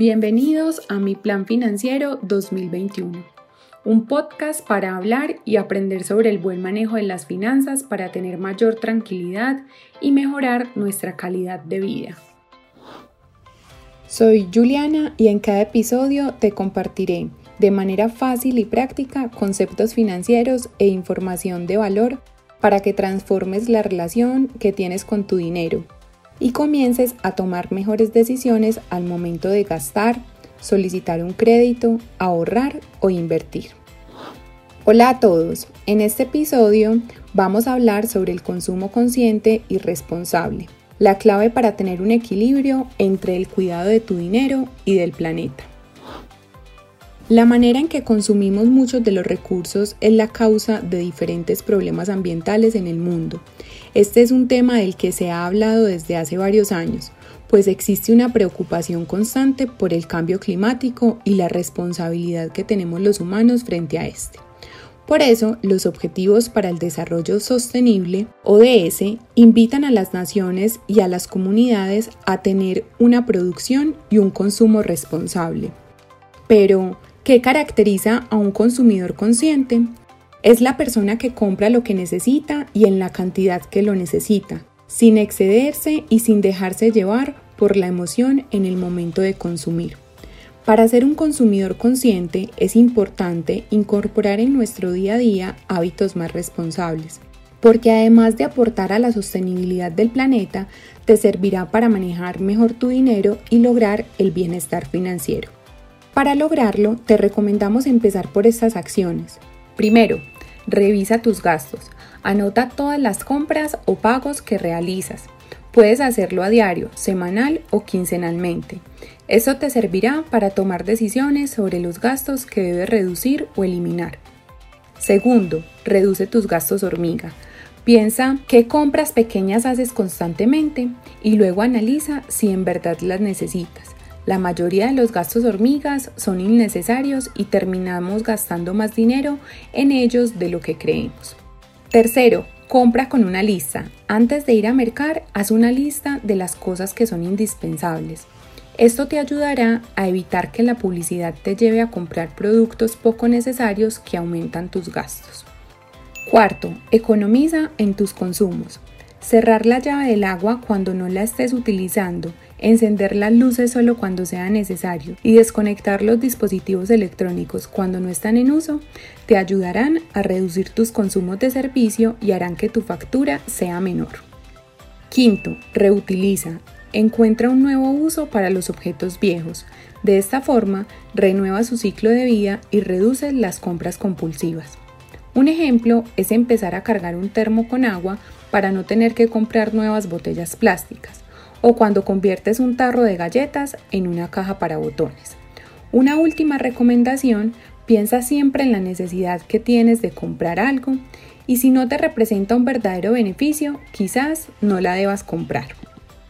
Bienvenidos a mi Plan Financiero 2021, un podcast para hablar y aprender sobre el buen manejo de las finanzas para tener mayor tranquilidad y mejorar nuestra calidad de vida. Soy Juliana y en cada episodio te compartiré de manera fácil y práctica conceptos financieros e información de valor para que transformes la relación que tienes con tu dinero y comiences a tomar mejores decisiones al momento de gastar, solicitar un crédito, ahorrar o invertir. Hola a todos, en este episodio vamos a hablar sobre el consumo consciente y responsable, la clave para tener un equilibrio entre el cuidado de tu dinero y del planeta. La manera en que consumimos muchos de los recursos es la causa de diferentes problemas ambientales en el mundo. Este es un tema del que se ha hablado desde hace varios años, pues existe una preocupación constante por el cambio climático y la responsabilidad que tenemos los humanos frente a este. Por eso, los Objetivos para el Desarrollo Sostenible, ODS, invitan a las naciones y a las comunidades a tener una producción y un consumo responsable. Pero, ¿Qué caracteriza a un consumidor consciente? Es la persona que compra lo que necesita y en la cantidad que lo necesita, sin excederse y sin dejarse llevar por la emoción en el momento de consumir. Para ser un consumidor consciente es importante incorporar en nuestro día a día hábitos más responsables, porque además de aportar a la sostenibilidad del planeta, te servirá para manejar mejor tu dinero y lograr el bienestar financiero. Para lograrlo, te recomendamos empezar por estas acciones. Primero, revisa tus gastos. Anota todas las compras o pagos que realizas. Puedes hacerlo a diario, semanal o quincenalmente. Eso te servirá para tomar decisiones sobre los gastos que debes reducir o eliminar. Segundo, reduce tus gastos hormiga. Piensa qué compras pequeñas haces constantemente y luego analiza si en verdad las necesitas. La mayoría de los gastos hormigas son innecesarios y terminamos gastando más dinero en ellos de lo que creemos. Tercero, compra con una lista. Antes de ir a mercar, haz una lista de las cosas que son indispensables. Esto te ayudará a evitar que la publicidad te lleve a comprar productos poco necesarios que aumentan tus gastos. Cuarto, economiza en tus consumos. Cerrar la llave del agua cuando no la estés utilizando encender las luces solo cuando sea necesario y desconectar los dispositivos electrónicos cuando no están en uso te ayudarán a reducir tus consumos de servicio y harán que tu factura sea menor. Quinto, reutiliza. Encuentra un nuevo uso para los objetos viejos. De esta forma, renueva su ciclo de vida y reduce las compras compulsivas. Un ejemplo es empezar a cargar un termo con agua para no tener que comprar nuevas botellas plásticas o cuando conviertes un tarro de galletas en una caja para botones. Una última recomendación, piensa siempre en la necesidad que tienes de comprar algo y si no te representa un verdadero beneficio, quizás no la debas comprar.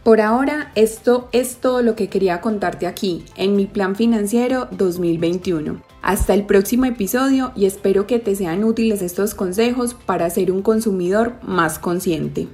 Por ahora, esto es todo lo que quería contarte aquí, en mi plan financiero 2021. Hasta el próximo episodio y espero que te sean útiles estos consejos para ser un consumidor más consciente.